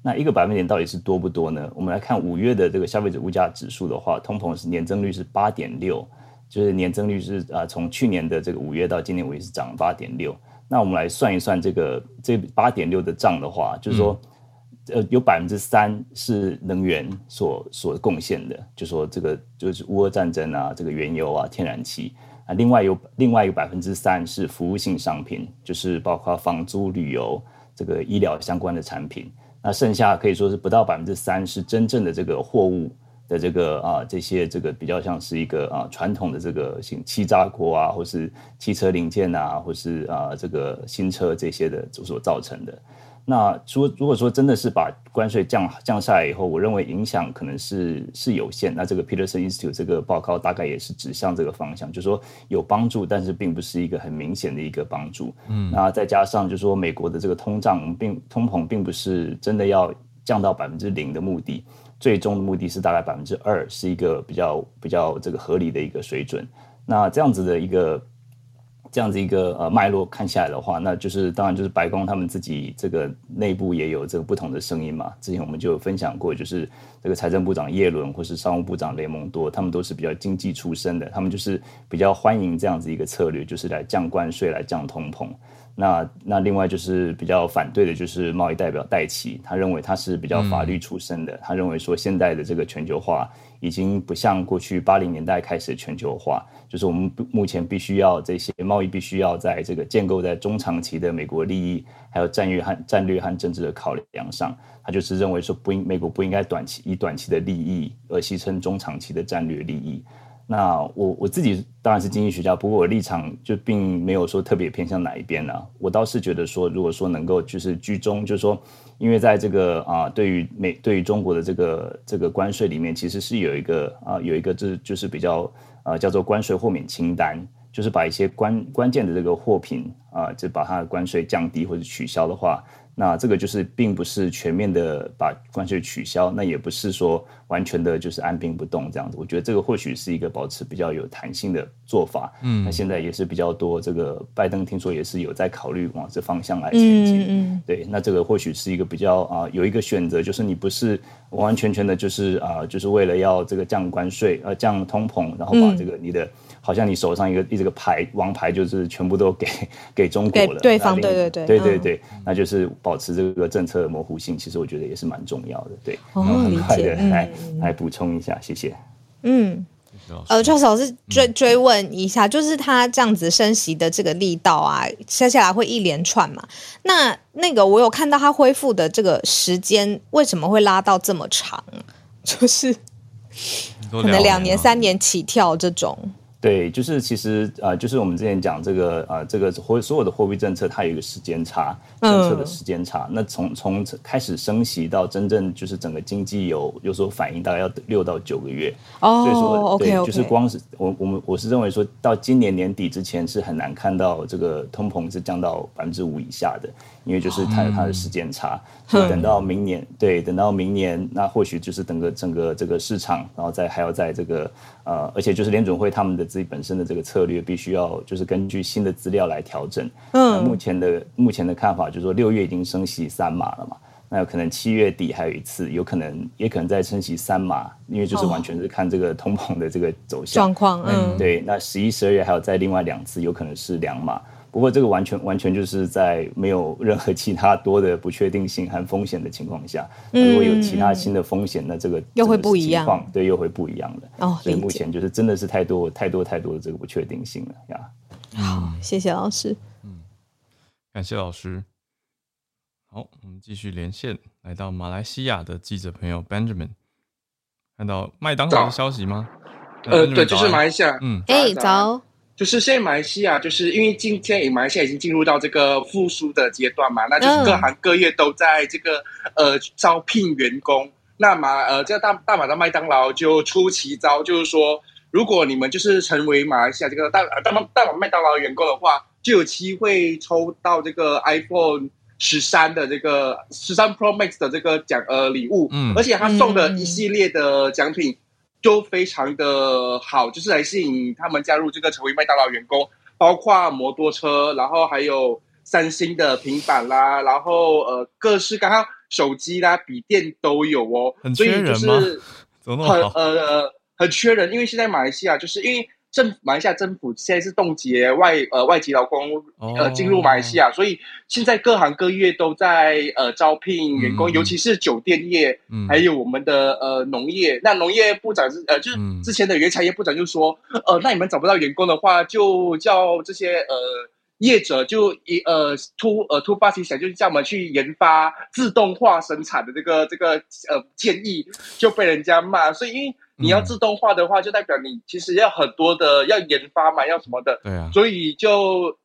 那一个百分点到底是多不多呢？我们来看五月的这个消费者物价指数的话，通膨是年增率是八点六，就是年增率是啊、从去年的这个五月到今年五月是涨八点六。那我们来算一算这个这八点六的账的话，就是说，呃，有百分之三是能源所所贡献的，就说这个就是乌俄战争啊，这个原油啊、天然气啊，另外有另外一个百分之三是服务性商品，就是包括房租、旅游、这个医疗相关的产品。那剩下可以说是不到百分之三是真正的这个货物的这个啊这些这个比较像是一个啊传统的这个像气炸锅啊，或是汽车零件啊，或是啊这个新车这些的所造成的。那说如果说真的是把关税降降下来以后，我认为影响可能是是有限。那这个 Peterson Institute 这个报告大概也是指向这个方向，就是说有帮助，但是并不是一个很明显的一个帮助。嗯，那再加上就是说美国的这个通胀并通膨并不是真的要降到百分之零的目的，最终的目的是大概百分之二，是一个比较比较这个合理的一个水准。那这样子的一个这样子一个呃脉络看下来的话，那就是当然就是白宫他们自己这个内部也有这个不同的声音嘛。之前我们就有分享过，就是这个财政部长耶伦或是商务部长雷蒙多，他们都是比较经济出身的，他们就是比较欢迎这样子一个策略，就是来降关税、来降通膨。那那另外就是比较反对的，就是贸易代表戴奇，他认为他是比较法律出身的，他认为说现在的这个全球化已经不像过去八零年代开始全球化，就是我们目前必须要这些贸易必须要在这个建构在中长期的美国利益，还有战略和战略和政治的考量上，他就是认为说不应美国不应该短期以短期的利益而牺牲中长期的战略利益。那我我自己当然是经济学家，不过我立场就并没有说特别偏向哪一边啦。我倒是觉得说，如果说能够就是居中，就是说，因为在这个啊，对于美对于中国的这个这个关税里面，其实是有一个啊有一个就是就是比较呃叫做关税豁免清单，就是把一些关关键的这个货品啊，就把它的关税降低或者取消的话。那这个就是并不是全面的把关税取消，那也不是说完全的就是按兵不动这样子。我觉得这个或许是一个保持比较有弹性的做法。嗯，那现在也是比较多，这个拜登听说也是有在考虑往这方向来前进。嗯嗯对，那这个或许是一个比较啊、有一个选择，就是你不是完完全全的，就是啊、就是为了要这个降关税，呃，降通膨，然后把这个你的、好像你手上一个一这个牌王牌就是全部都给 给中国了，给对方对对对嗯对对对，那就是保持这个政策的模糊性，其实我觉得也是蛮重要的。对，哦然后很快的来、来补充一下，谢谢。嗯。呃，Charles 老师追追问一下，就是他这样子升息的这个力道啊，接下来会一连串嘛？那那个我有看到他恢复的这个时间，为什么会拉到这么长？就是可可能两年、三年起跳这种。对，就是其实呃，就是我们之前讲这个呃，这个货所有的货币政策，它有一个时间差，政策的时间差。那从从开始升息到真正就是整个经济有有所反应，大概要六到九个月。哦所以说对就是光是我我们我是认为说到今年年底之前是很难看到这个通膨是降到百分之五以下的，因为就是它有它的时间差。所以等到明年，对，等到明年，那或许就是整个整个这个市场，然后再还要在这个呃，而且就是联准会他们的自己本身的这个策略，必须要就是根据新的资料来调整。嗯，目前的目前的看法就是说，六月已经升息三码了嘛。那有可能七月底还有一次，有可能也可能再升息三码，因为就是完全是看这个通膨的这个走向状况，嗯，对，那十一、十二月还有再另外两次，有可能是两码。不过这个完全完全就是在没有任何其他多的不确定性和风险的情况下，那如果有其他新的风险，那这个嗯又会不一样对，又会不一样的。哦所以目前就是真的是太多太多太多的这个不确定性了呀。好，谢谢老师。嗯感谢老师。好，我们继续连线，来到马来西亚的记者朋友 Benjamin，看到麦当劳的消息吗？呃，对，就是马来西亚，嗯哎，早早，就是现在马来西亚，就是因为今天马来西亚已经进入到这个复苏的阶段嘛，那就是各行各业都在这个呃招聘员工。那马呃这个大大马的麦当劳就出奇招，就是说，如果你们就是成为马来西亚这个大大马大马麦当劳员工的话，就有机会抽到这个 iPhone 十三的这个十三 Pro Max 的这个奖呃礼物，嗯而且他送的一系列的奖品都非常的好，就是来吸引他们加入这个成为麦当劳员工，包括摩托车，然后还有三星的平板啦，然后呃各式各样手机啦、笔电都有哦，很所以就缺人吗 是很？呃很缺人，因为现在马来西亚就是因为政马来西亚政府现在是冻结外呃外籍劳工呃哦进入马来西亚，所以现在各行各业都在呃招聘员工，嗯尤其是酒店业，嗯还有我们的呃农业。那农业部长是呃就是嗯之前的原产业部长就说，呃那你们找不到员工的话，就叫这些呃。业者就一呃突呃突发奇想，就是叫我们去研发自动化生产的这个这个呃建议，就被人家骂。所以因为你要嗯。自动化的话，就代表你其实要很多的要研发嘛，要什么的，对啊，所以就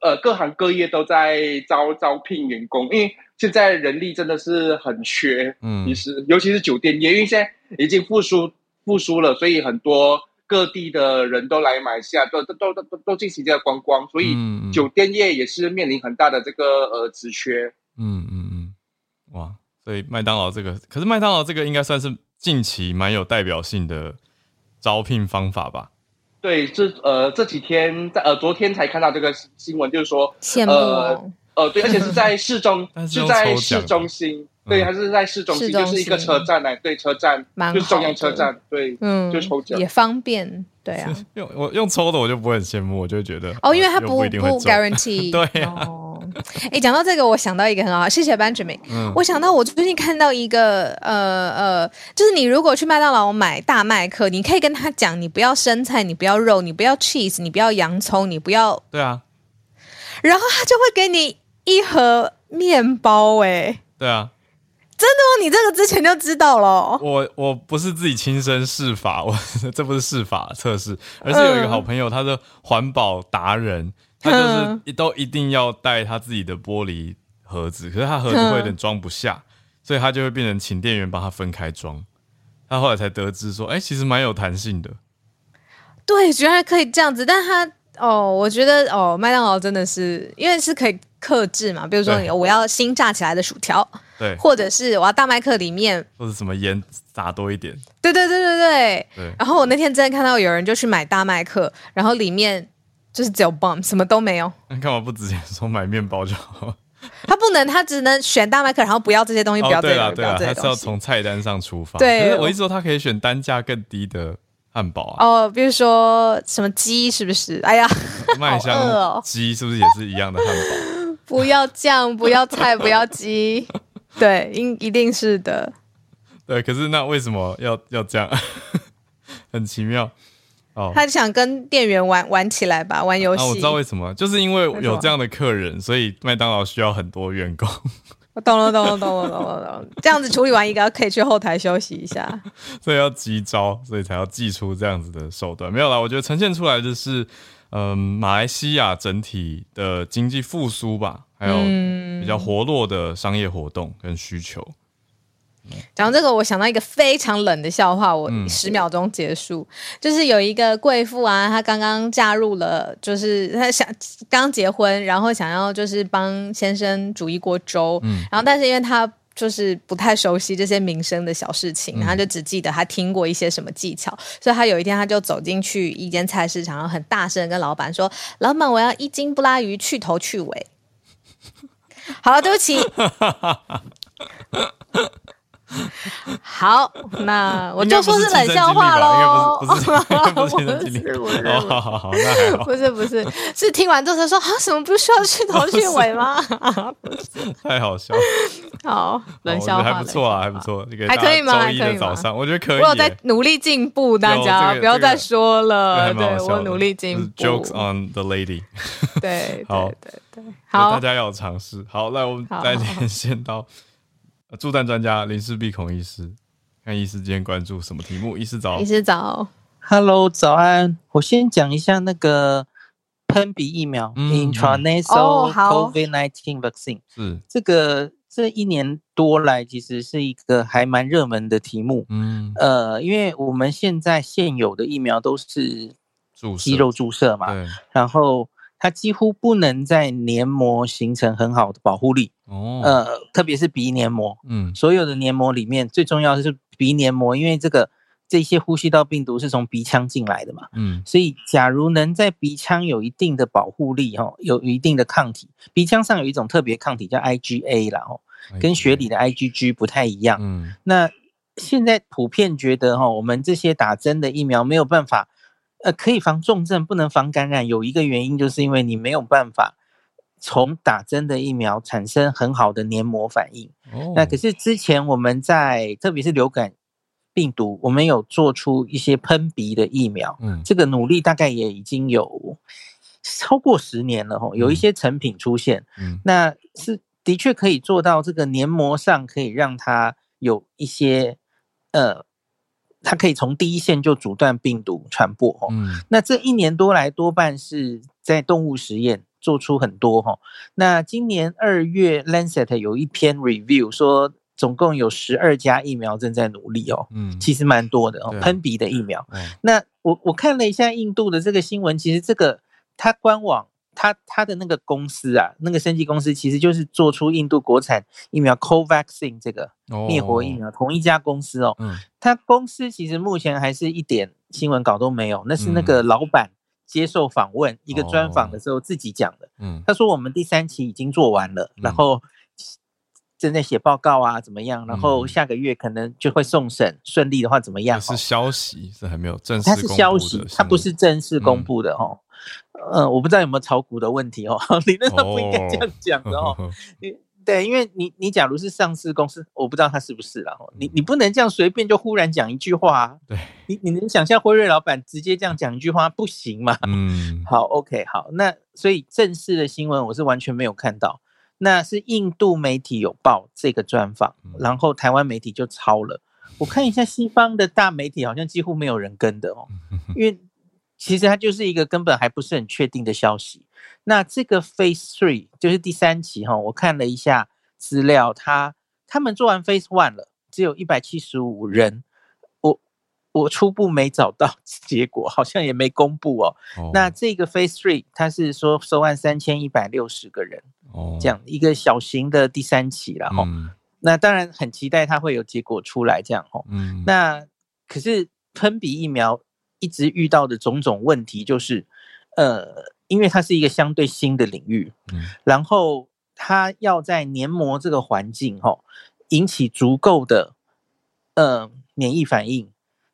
呃各行各业都在招招聘员工，因为现在人力真的是很缺，嗯其实尤其是酒店业，因为现在已经复苏复苏了，所以很多各地的人都来马来西亚，都都都都都都进行这个观光，所以酒店业也是面临很大的这个呃职缺。嗯嗯嗯，哇，所以麦当劳这个，可是麦当劳这个应该算是近期蛮有代表性的招聘方法吧？对，这呃这几天在呃昨天才看到这个新新闻，就是说羡慕哦。呃，对，而且是在市中但，是是在市中心，嗯对，还是在市中心，就是一个车站呢，对，车站蛮就是中央好的车站，对，嗯，就抽奖也方便，对啊。用我用抽的我就不会很羡慕，我就会觉得哦，因为它又不不 guarantee。对啊哦，哎，讲到这个，我想到一个很好，谢谢 Benjamin。嗯我想到我最近看到一个，呃呃，就是你如果去麦当劳买大麦克，你可以跟他讲，你不要生菜，你不要肉，你不要 cheese，你不要洋葱，你不要，对啊，然后他就会给你一盒面包。哎，对啊，真的吗？你这个之前就知道了哦？我我不是自己亲身试法，我 这不是试法测试，而是有一个好朋友，他是环保达人，他就是一都一定要带他自己的玻璃盒子，可是他盒子会有点装不下，所以他就会变成请店员帮他分开装。他后来才得知说，哎、其实蛮有弹性的。对，居然可以这样子，但他哦，我觉得哦，麦当劳真的是因为是可以克制嘛，比如说对我要新炸起来的薯条，对，或者是我要大麦克里面，或者什么盐撒多一点，对对对对对。对，然后我那天真的看到有人就去买大麦克，然后里面就是只有 bum，什么都没有。那干嘛不直接说买面包就好？他不能，他只能选大麦克，然后不要这些东西，不要这些东西，不对啦，要这些东西。他是要从菜单上出发。对可是我一直说他可以选单价更低的汉堡啊，哦，比如说什么鸡，是不是？哎呀，麦香鸡是不是也是一样的汉堡？不要酱，不要菜，不要鸡，对，应一定是的。对，可是那为什么要要这样？很奇妙哦。他想跟店员玩玩起来吧，玩游戏。啊，我知道为什么，就是因为有这样的客人，所以麦当劳需要很多员工，我懂了，懂了，懂了，懂了，懂了。这样子处理完一个，可以去后台休息一下。所以要急招，所以才要祭出这样子的手段。没有啦，我觉得呈现出来的是，嗯、马来西亚整体的经济复苏吧，还有嗯比较活络的商业活动跟需求。讲到这个，我想到一个非常冷的笑话，我嗯。十秒钟结束。就是有一个贵妇啊，她刚刚嫁入了，就是她想刚结婚，然后想要就是帮先生煮一锅粥，嗯。然后但是因为她就是不太熟悉这些民生的小事情，然后就只记得她听过一些什么技巧，所以她有一天她就走进去一间菜市场，然后很大声地跟老板说：“老板，我要一斤布拉鱼，去头去尾。”好了，对不起，好，那 我就说是冷笑话喽。不是，不是，不是。不 是，哦，好好好，那还好。不是，不是，是听完之后才说啊，什么不需要去头去尾吗？太好笑。好，冷笑话还不错啊，还不错。还可以吗？周一的早上，我觉得可以。我有在努力进步，大家不要再说了。对我努力进步。Jokes on the lady。对，好，对对，好，大家要尝试。好，那我们再连线到。助战专家林氏鼻孔医师，看医师今天关注什么题目？医师早，医师早，Hello，早安。我先讲一下那个喷鼻疫苗，intranasal COVID-19 vaccine。是这个这一年多来，其实是一个还蛮热门的题目。嗯，呃，因为我们现在现有的疫苗都是肌肉注射嘛，然后。它几乎不能在黏膜形成很好的保护力哦，呃，特别是鼻黏膜，嗯，所有的黏膜里面最重要的是鼻黏膜，因为这个这些呼吸道病毒是从鼻腔进来的嘛，嗯，所以假如能在鼻腔有一定的保护力，哈，有一定的抗体，鼻腔上有一种特别抗体叫 IgA 啦，哦，跟血里的 IgG 不太一样，嗯，那现在普遍觉得哈，我们这些打针的疫苗没有办法。呃，可以防重症，不能防感染。有一个原因，就是因为你没有办法从打针的疫苗产生很好的黏膜反应。那可是之前我们在，特别是流感病毒，我们有做出一些喷鼻的疫苗。嗯，这个努力大概也已经有超过十年了哈，有一些成品出现。嗯，那是的确可以做到这个黏膜上可以让它有一些呃。它可以从第一线就阻断病毒传播，哈，嗯，那这一年多来多半是在动物实验做出很多，哈，那今年二月 Lancet 有一篇 review 说，总共有十二家疫苗正在努力，哦，嗯，其实蛮多的，哦，喷鼻的疫苗，那我我看了一下印度的这个新闻，其实这个它官网。他他的那个公司啊，那个生技公司其实就是做出印度国产疫苗 Covaxin 这个灭活疫苗，同一家公司哦。嗯。他公司其实目前还是一点新闻稿都没有，那是那个老板接受访问一个专访的时候自己讲的。嗯。他说我们第三期已经做完了，然后正在写报告啊，怎么样？然后下个月可能就会送审，顺利的话怎么样？是消息，是还没有正式。它是消息，它不是正式公布的哦。嗯，我不知道有没有炒股的问题哦，理论上不应该这样讲的哦。你对，因为你你假如是上市公司，我不知道他是不是啦。你你不能这样随便就忽然讲一句话。对，你你能想象辉瑞老板直接这样讲一句话不行吗？嗯，好，OK，好，那所以正式的新闻我是完全没有看到，那是印度媒体有报这个专访，然后台湾媒体就抄了。我看一下西方的大媒体好像几乎没有人跟的哦，因为。其实它就是一个根本还不是很确定的消息。那这个 Phase Three 就是第三期哈，我看了一下资料，他他们做完 Phase One 了，只有一百七十五人。我我初步没找到 结果，好像也没公布哦。那这个 Phase Three 它是说收案三千一百六十个人，哦，这样一个小型的第三期了哈。那当然很期待它会有结果出来，这样哈。嗯。那可是喷鼻疫苗。一直遇到的种种问题就是，呃，因为它是一个相对新的领域，嗯，然后它要在黏膜这个环境哈引起足够的呃免疫反应，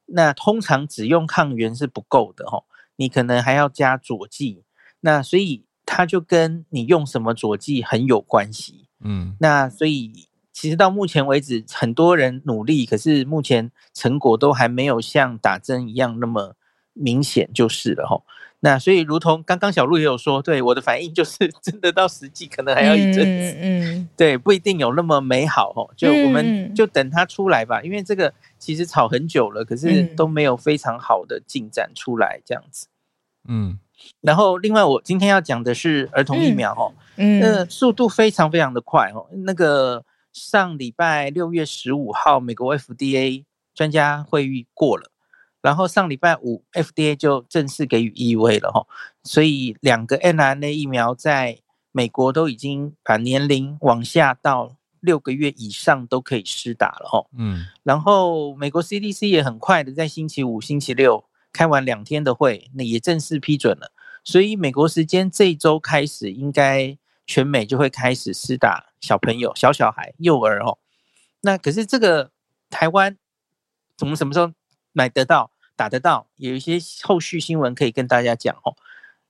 那通常只用抗原是不够的哈，你可能还要加佐剂，那所以它就跟你用什么佐剂很有关系，嗯，那所以。其实到目前为止，很多人努力，可是目前成果都还没有像打针一样那么明显，就是了哈。那所以，如同刚刚小鹿也有说，对我的反应就是，真的到实际可能还要一阵子，嗯，对，不一定有那么美好哦。就我们就等它出来吧，因为这个其实炒很久了，可是都没有非常好的进展出来，这样子。嗯，然后另外我今天要讲的是儿童疫苗哦，嗯，那速度非常非常的快哦，那个。上礼拜六月十五号，美国 FDA 专家会议过了，然后上礼拜五 FDA 就正式给予 EUA 了哈，所以两个 mRNA 疫苗在美国都已经把年龄往下到六个月以上都可以施打了哈。嗯，然后美国 CDC 也很快的在星期五、星期六开完两天的会，那也正式批准了，所以美国时间这一周开始应该。全美就会开始施打小朋友、小小孩、幼儿哦。那可是这个台湾怎么什么时候买得到、打得到？有一些后续新闻可以跟大家讲哦。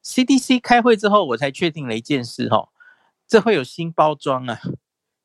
CDC 开会之后，我才确定了一件事哦，这会有新包装啊，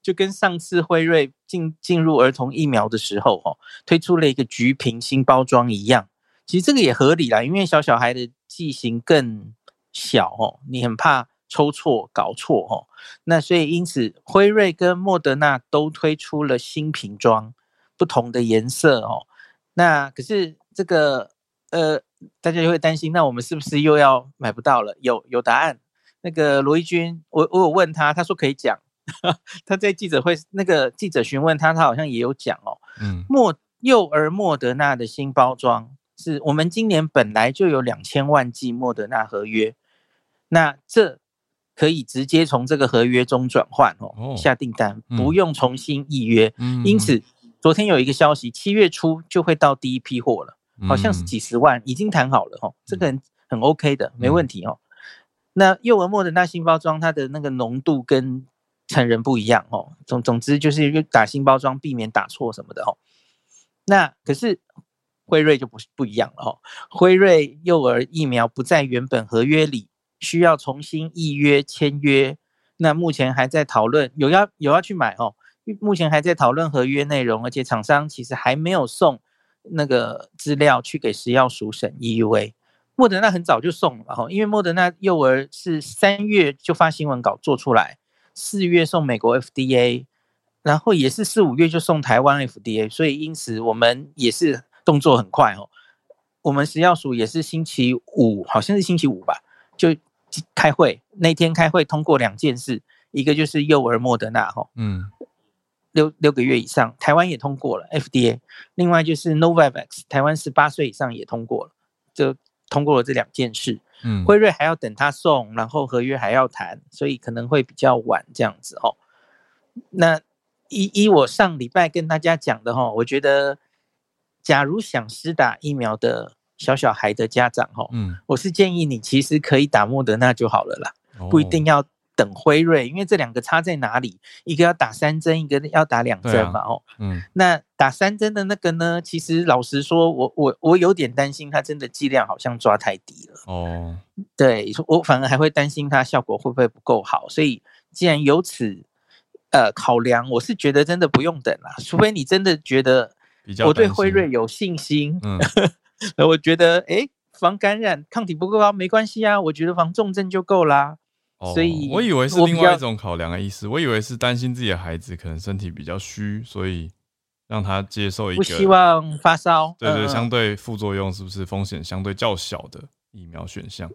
就跟上次辉瑞进进入儿童疫苗的时候哦，推出了一个橘瓶新包装一样。其实这个也合理啦，因为小小孩的剂型更小哦，你很怕抽错、搞错哦。那所以因此，辉瑞跟莫德纳都推出了新瓶装，不同的颜色哦。那可是这个呃，大家就会担心，那我们是不是又要买不到了？有有答案。那个罗毅军，我我有问他，他说可以讲。他在记者会那个记者询问他，他好像也有讲哦。嗯，莫幼儿莫德纳的新包装。是我们今年本来就有两千万剂莫德纳合约，那这可以直接从这个合约中转换哦，下订单不用重新预约。因此，昨天有一个消息，七月初就会到第一批货了，好像是几十万，已经谈好了哦，这个很很 OK 的，没问题哦。那幼儿莫德纳新包装，它的那个浓度跟成人不一样哦。总总之就是打新包装，避免打错什么的哦。那可是。辉瑞就不不一样了哦，辉瑞幼儿疫苗不在原本合约里，需要重新预约签约。那目前还在讨论，有要有要去买哦。目前还在讨论合约内容，而且厂商其实还没有送那个资料去给食药署审 EUA。莫德纳很早就送了哈，因为莫德纳幼儿是三月就发新闻稿做出来，四月送美国 FDA，然后也是四五月就送台湾 FDA，所以因此我们也是。动作很快哦，我们食药署也是星期五，好像是星期五吧，就开会那天开会通过两件事，一个就是幼儿莫德纳哈，嗯，六六个月以上，台湾也通过了 FDA，另外就是 Novavax，台湾十八岁以上也通过了，就通过了这两件事，嗯，辉瑞还要等他送，然后合约还要谈，所以可能会比较晚这样子哦。那依依我上礼拜跟大家讲的哈，我觉得。假如想施打疫苗的小小孩的家长，哈，嗯，我是建议你其实可以打莫德纳就好了啦，不一定要等辉瑞，因为这两个差在哪里？一个要打三针，一个要打两针嘛，哦，嗯，那打三针的那个呢？其实老实说，我我我有点担心，它真的剂量好像抓太低了，哦，对，我反而还会担心它效果会不会不够好。所以既然有此呃考量，我是觉得真的不用等了，除非你真的觉得。我对辉瑞有信心，嗯，我觉得哎，防感染抗体不够高没关系啊，我觉得防重症就够啦。所以我以为是另外一种考量的意思，我以为是担心自己的孩子可能身体比较虚，所以让他接受一个不希望发烧，对对，相对副作用是不是风险相对较小的疫苗选项？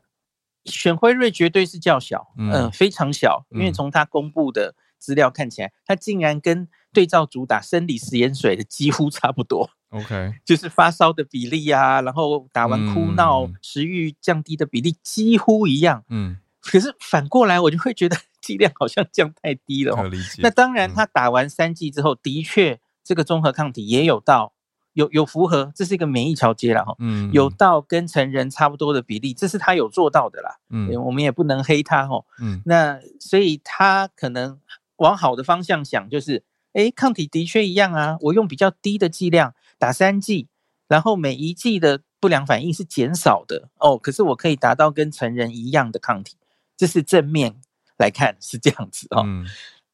选辉瑞绝对是较小，嗯，非常小，因为从他公布的资料看起来，他竟然跟。对照主打生理食盐水的几乎差不多，OK，就是发烧的比例啊，然后打完哭闹、食欲降低的比例几乎一样。嗯，可是反过来我就会觉得 剂量好像降太低了。那当然，他打完三剂之后，的确这个综合抗体也有到有有符合，这是一个免疫桥接了哈。嗯，有到跟成人差不多的比例，这是他有做到的啦。嗯，我们也不能黑他哈。嗯，那所以他可能往好的方向想，就是。哎，抗体的确一样啊！我用比较低的剂量打三剂，然后每一剂的不良反应是减少的哦。可是我可以达到跟成人一样的抗体，这是正面来看是这样子哦。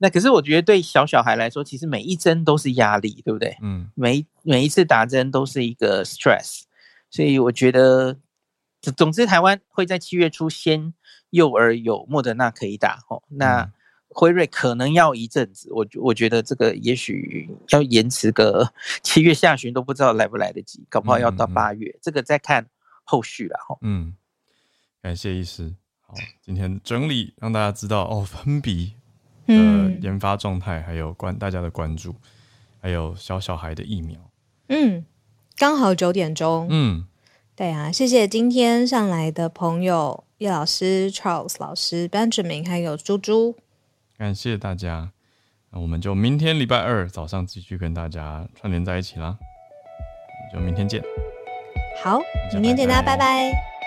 那可是我觉得对小小孩来说，其实每一针都是压力，对不对？嗯，每每一次打针都是一个 stress，所以我觉得，总之台湾会在七月初先幼儿有莫德纳可以打哦。那辉瑞可能要一阵子，我我觉得这个也许要延迟个七月下旬都不知道来不来得及，搞不好要到八月，这个再看后续了哈。嗯，感谢医师，好，今天整理让大家知道哦，粉笔的研发状态，还有关大家的关注，还有小小孩的疫苗。嗯，刚好九点钟。嗯，对啊，谢谢今天上来的朋友叶老师、Charles 老师、Benjamin 还有猪猪。感谢大家，那我们就明天礼拜二早上继续跟大家串联在一起啦，就明天见。好，明天见，大家拜拜。